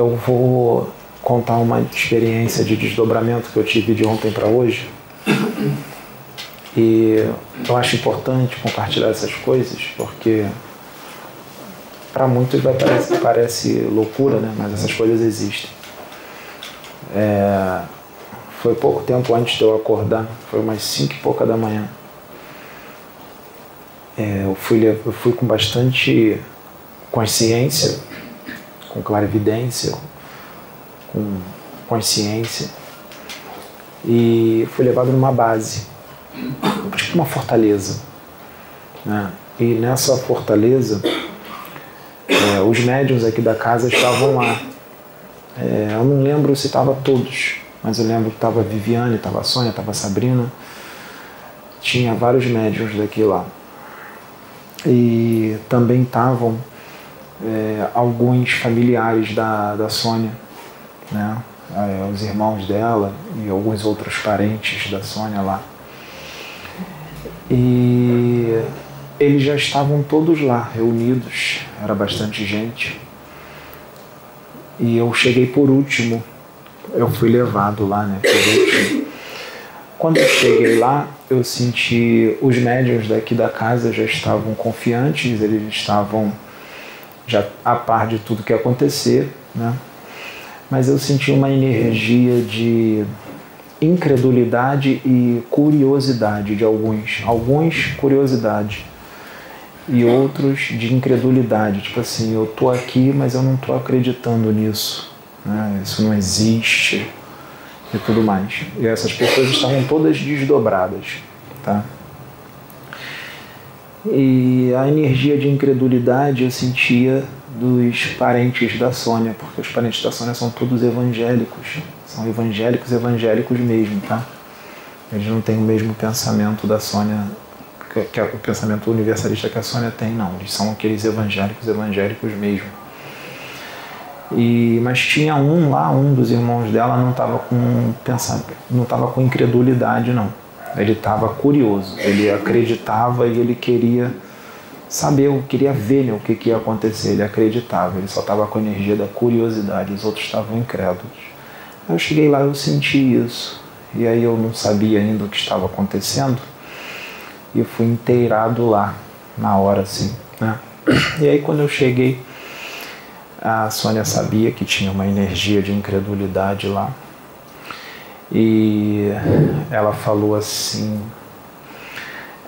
eu vou contar uma experiência de desdobramento que eu tive de ontem para hoje. E eu acho importante compartilhar essas coisas porque para muitos vai parecer, parece loucura, né? mas essas coisas existem. É, foi pouco tempo antes de eu acordar, foi umas cinco e pouca da manhã. É, eu, fui, eu fui com bastante consciência, com clarividência, com consciência, e fui levado numa base, tipo uma fortaleza. Né? E nessa fortaleza, é, os médiums aqui da casa estavam lá. É, eu não lembro se estavam todos, mas eu lembro que estava Viviane, estava Sônia, estava Sabrina. Tinha vários médiums daqui lá. E também estavam é, alguns familiares da, da Sônia, né? É, os irmãos dela e alguns outros parentes da Sônia lá. E eles já estavam todos lá, reunidos, era bastante gente. E eu cheguei por último, eu fui levado lá, né, por último. Quando eu cheguei lá, eu senti os médios daqui da casa já estavam confiantes, eles estavam já a par de tudo que acontecer, né? Mas eu senti uma energia de incredulidade e curiosidade de alguns, alguns curiosidade e outros de incredulidade, tipo assim, eu tô aqui, mas eu não tô acreditando nisso, né? Isso não existe e tudo mais. E essas pessoas estavam todas desdobradas, tá? E a energia de incredulidade eu sentia dos parentes da Sônia, porque os parentes da Sônia são todos evangélicos, são evangélicos, evangélicos mesmo, tá? Eles não têm o mesmo pensamento da Sônia, que, que é o pensamento universalista que a Sônia tem, não. Eles são aqueles evangélicos, evangélicos mesmo. E, mas tinha um lá, um dos irmãos dela não estava com não estava com incredulidade não. Ele estava curioso, ele acreditava e ele queria saber, queria ver né, o que, que ia acontecer. Ele acreditava, ele só estava com a energia da curiosidade, os outros estavam incrédulos. Eu cheguei lá, eu senti isso, e aí eu não sabia ainda o que estava acontecendo, e fui inteirado lá, na hora assim. Né? E aí quando eu cheguei, a Sônia sabia que tinha uma energia de incredulidade lá. E ela falou assim,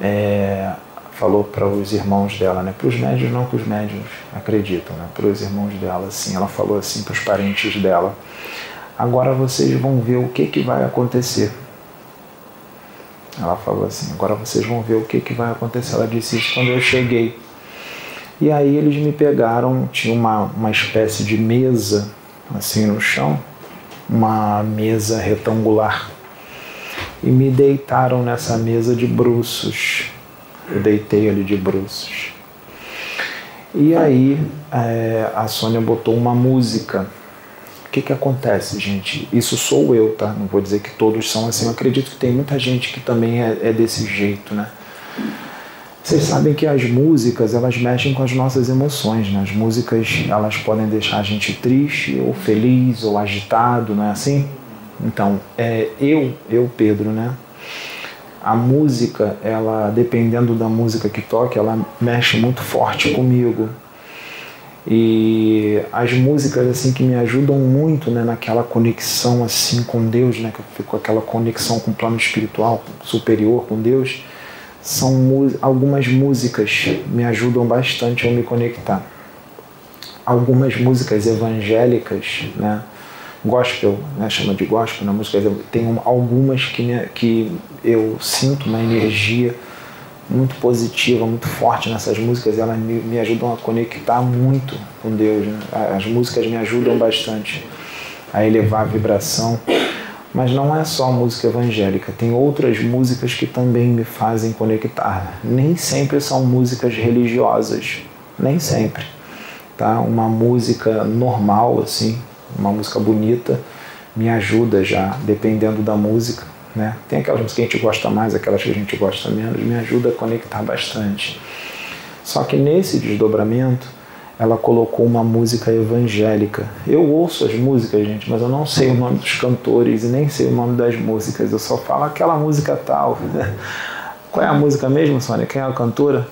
é, falou para os irmãos dela, né? Para os médios não que os médios acreditam, né? Para os irmãos dela, assim, ela falou assim para os parentes dela: agora vocês vão ver o que que vai acontecer. Ela falou assim: agora vocês vão ver o que que vai acontecer. Ela disse isso quando eu cheguei. E aí eles me pegaram, tinha uma, uma espécie de mesa assim no chão, uma mesa retangular, e me deitaram nessa mesa de bruços. Eu deitei ali de bruços. E aí é, a Sônia botou uma música. O que, que acontece, gente? Isso sou eu, tá? Não vou dizer que todos são assim. Eu acredito que tem muita gente que também é, é desse jeito, né? Vocês sabem que as músicas elas mexem com as nossas emoções, né? As músicas elas podem deixar a gente triste ou feliz ou agitado, não é assim? Então, é, eu, eu Pedro, né? A música, ela dependendo da música que toque, ela mexe muito forte comigo. E as músicas assim que me ajudam muito, né, naquela conexão assim com Deus, né, que eu fico com aquela conexão com o plano espiritual superior com Deus são algumas músicas me ajudam bastante a me conectar. Algumas músicas evangélicas, né? Gospel, né? chama de gospel, na né? música tem algumas que, me, que eu sinto uma energia muito positiva, muito forte nessas músicas, elas me, me ajudam a conectar muito com Deus. Né? As músicas me ajudam bastante a elevar a vibração mas não é só música evangélica, tem outras músicas que também me fazem conectar. Nem sempre são músicas religiosas, nem sempre. Tá? Uma música normal, assim, uma música bonita, me ajuda já, dependendo da música. Né? Tem aquelas músicas que a gente gosta mais, aquelas que a gente gosta menos, me ajuda a conectar bastante. Só que nesse desdobramento, ela colocou uma música evangélica. Eu ouço as músicas, gente, mas eu não sei o nome dos cantores e nem sei o nome das músicas. Eu só falo aquela música tal. Qual é a música mesmo, Sônia? Quem é a cantora?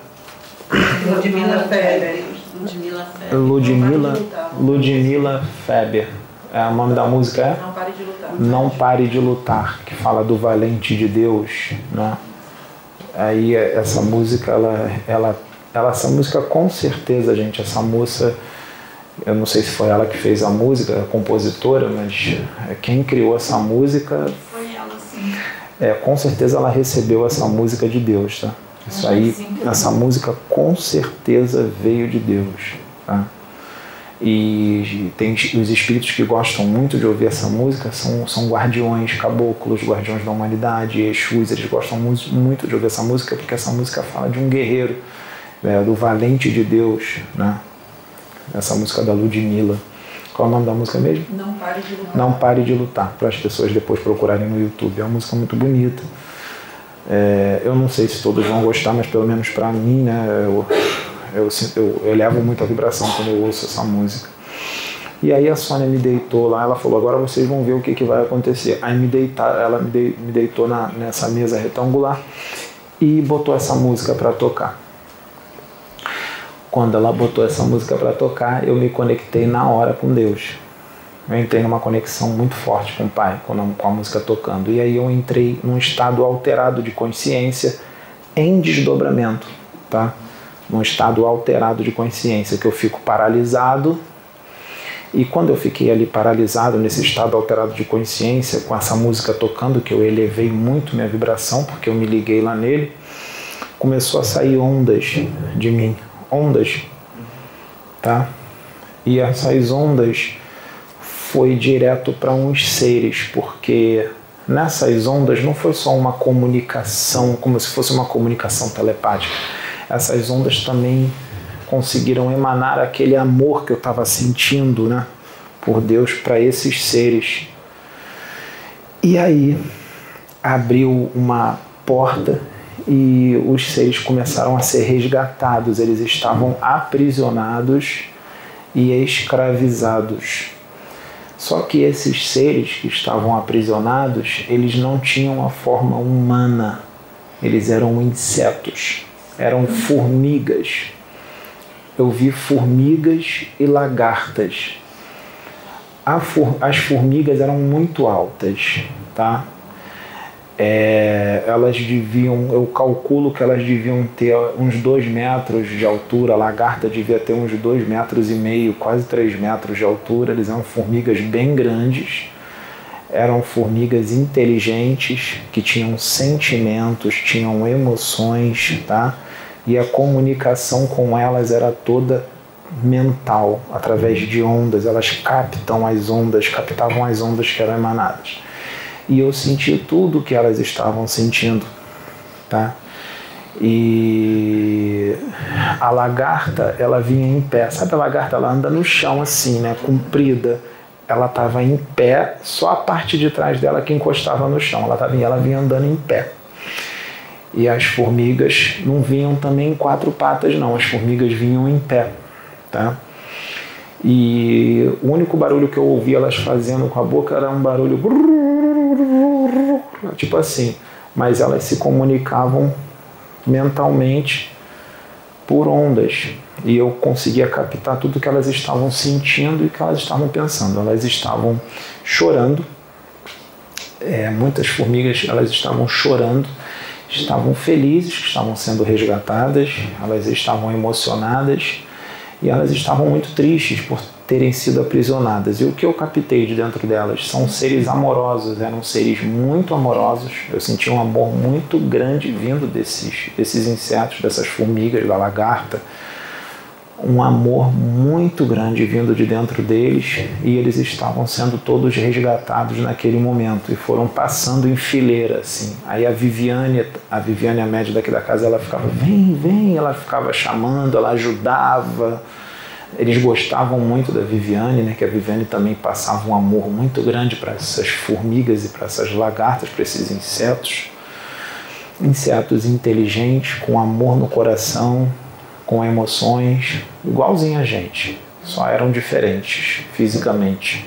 Ludmilla Feber. Ludmilla Feber. Ludmilla, Ludmilla Feber. É, o nome da música é? Não pare de lutar. Não pare de lutar, que fala do valente de Deus, né? Aí essa música, ela, ela ela, essa música, com certeza, gente, essa moça, eu não sei se foi ela que fez a música, a compositora, mas é, quem criou essa música. Foi ela, sim. É, com certeza ela recebeu essa música de Deus, tá? Isso aí, essa música com certeza veio de Deus, tá? E tem os espíritos que gostam muito de ouvir essa música são, são guardiões, caboclos, guardiões da humanidade, Exus, eles gostam muito, muito de ouvir essa música porque essa música fala de um guerreiro é, do Valente de Deus, né? Essa música da Ludmilla. Qual é o nome da música mesmo? Não Pare de Lutar. Não Pare de Lutar, para as pessoas depois procurarem no YouTube. É uma música muito bonita. É, eu não sei se todos vão gostar, mas pelo menos para mim, né, eu, eu, eu, eu levo muito a vibração quando eu ouço essa música. E aí a Sônia me deitou lá, ela falou, agora vocês vão ver o que, que vai acontecer. Aí me deitar, ela me, de, me deitou na, nessa mesa retangular e botou essa música para tocar quando ela botou essa música para tocar, eu me conectei na hora com Deus. Eu entrei numa conexão muito forte com o Pai, com a música tocando. E aí eu entrei num estado alterado de consciência em desdobramento, tá? Num estado alterado de consciência, que eu fico paralisado. E quando eu fiquei ali paralisado, nesse estado alterado de consciência, com essa música tocando, que eu elevei muito minha vibração, porque eu me liguei lá nele, começou a sair ondas de mim, ondas, tá? E essas ondas foi direto para uns seres, porque nessas ondas não foi só uma comunicação, como se fosse uma comunicação telepática. Essas ondas também conseguiram emanar aquele amor que eu estava sentindo, né, por Deus para esses seres. E aí abriu uma porta e os seres começaram a ser resgatados, eles estavam aprisionados e escravizados. Só que esses seres que estavam aprisionados, eles não tinham a forma humana, eles eram insetos, eram formigas. Eu vi formigas e lagartas. as formigas eram muito altas, tá? É, elas deviam, eu calculo que elas deviam ter uns dois metros de altura, a lagarta devia ter uns dois metros e meio, quase três metros de altura, eles eram formigas bem grandes, eram formigas inteligentes, que tinham sentimentos, tinham emoções, tá? E a comunicação com elas era toda mental, através de ondas, elas captam as ondas, captavam as ondas que eram emanadas e eu senti tudo que elas estavam sentindo, tá? E a lagarta, ela vinha em pé. Sabe a lagarta, ela anda no chão assim, né, comprida. Ela estava em pé, só a parte de trás dela que encostava no chão. Ela tava, ela vinha andando em pé. E as formigas não vinham também em quatro patas, não. As formigas vinham em pé, tá? E o único barulho que eu ouvi elas fazendo com a boca era um barulho tipo assim, mas elas se comunicavam mentalmente por ondas e eu conseguia captar tudo que elas estavam sentindo e que elas estavam pensando. Elas estavam chorando, é, muitas formigas elas estavam chorando, estavam felizes que estavam sendo resgatadas, elas estavam emocionadas e elas estavam muito tristes por terem sido aprisionadas. E o que eu captei de dentro delas são seres amorosos, eram seres muito amorosos. Eu senti um amor muito grande vindo desses, desses insetos, dessas formigas, da lagarta. Um amor muito grande vindo de dentro deles e eles estavam sendo todos resgatados naquele momento e foram passando em fileira assim. Aí a Viviane, a Viviane a média daqui da casa, ela ficava vem, vem, ela ficava chamando, ela ajudava eles gostavam muito da Viviane, né, que a Viviane também passava um amor muito grande para essas formigas e para essas lagartas, para esses insetos. Insetos inteligentes, com amor no coração, com emoções igualzinho a gente, só eram diferentes fisicamente.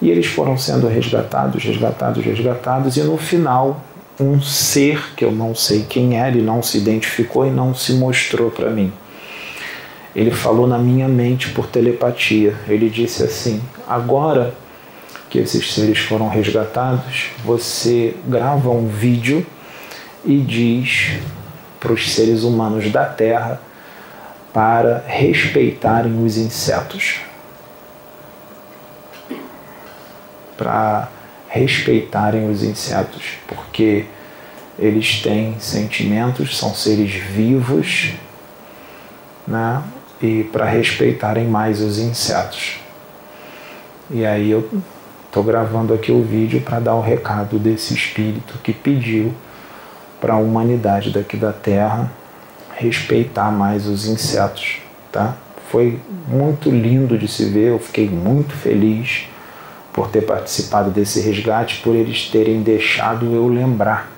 E eles foram sendo resgatados, resgatados, resgatados, e no final, um ser que eu não sei quem era e não se identificou e não se mostrou para mim. Ele falou na minha mente por telepatia. Ele disse assim: agora que esses seres foram resgatados, você grava um vídeo e diz para os seres humanos da Terra para respeitarem os insetos. Para respeitarem os insetos, porque eles têm sentimentos, são seres vivos, né? E para respeitarem mais os insetos. E aí eu estou gravando aqui o vídeo para dar o recado desse espírito que pediu para a humanidade daqui da Terra respeitar mais os insetos, tá? Foi muito lindo de se ver, eu fiquei muito feliz por ter participado desse resgate, por eles terem deixado eu lembrar.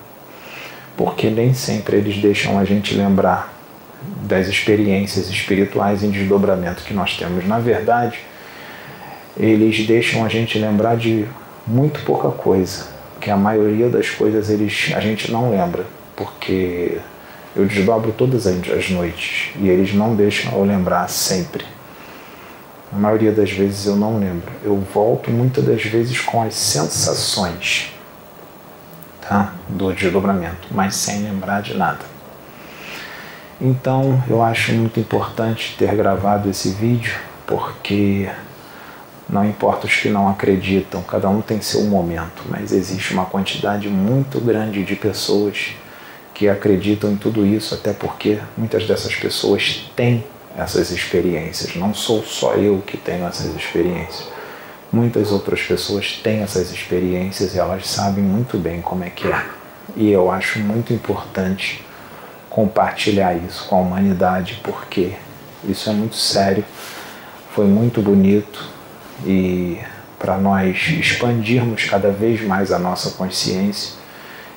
Porque nem sempre eles deixam a gente lembrar das experiências espirituais em desdobramento que nós temos. Na verdade, eles deixam a gente lembrar de muito pouca coisa, que a maioria das coisas eles, a gente não lembra, porque eu desdobro todas as noites e eles não deixam eu lembrar sempre. A maioria das vezes eu não lembro. Eu volto muitas das vezes com as sensações tá? do desdobramento, mas sem lembrar de nada. Então eu acho muito importante ter gravado esse vídeo, porque não importa os que não acreditam, cada um tem seu momento, mas existe uma quantidade muito grande de pessoas que acreditam em tudo isso, até porque muitas dessas pessoas têm essas experiências. Não sou só eu que tenho essas experiências. Muitas outras pessoas têm essas experiências e elas sabem muito bem como é que é. E eu acho muito importante compartilhar isso com a humanidade, porque isso é muito sério, foi muito bonito e para nós expandirmos cada vez mais a nossa consciência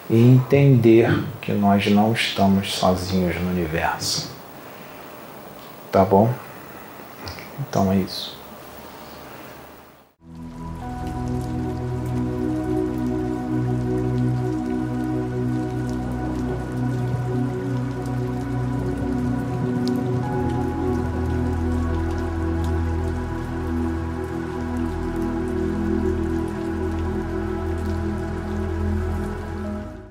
e entender que nós não estamos sozinhos no universo. Tá bom? Então é isso.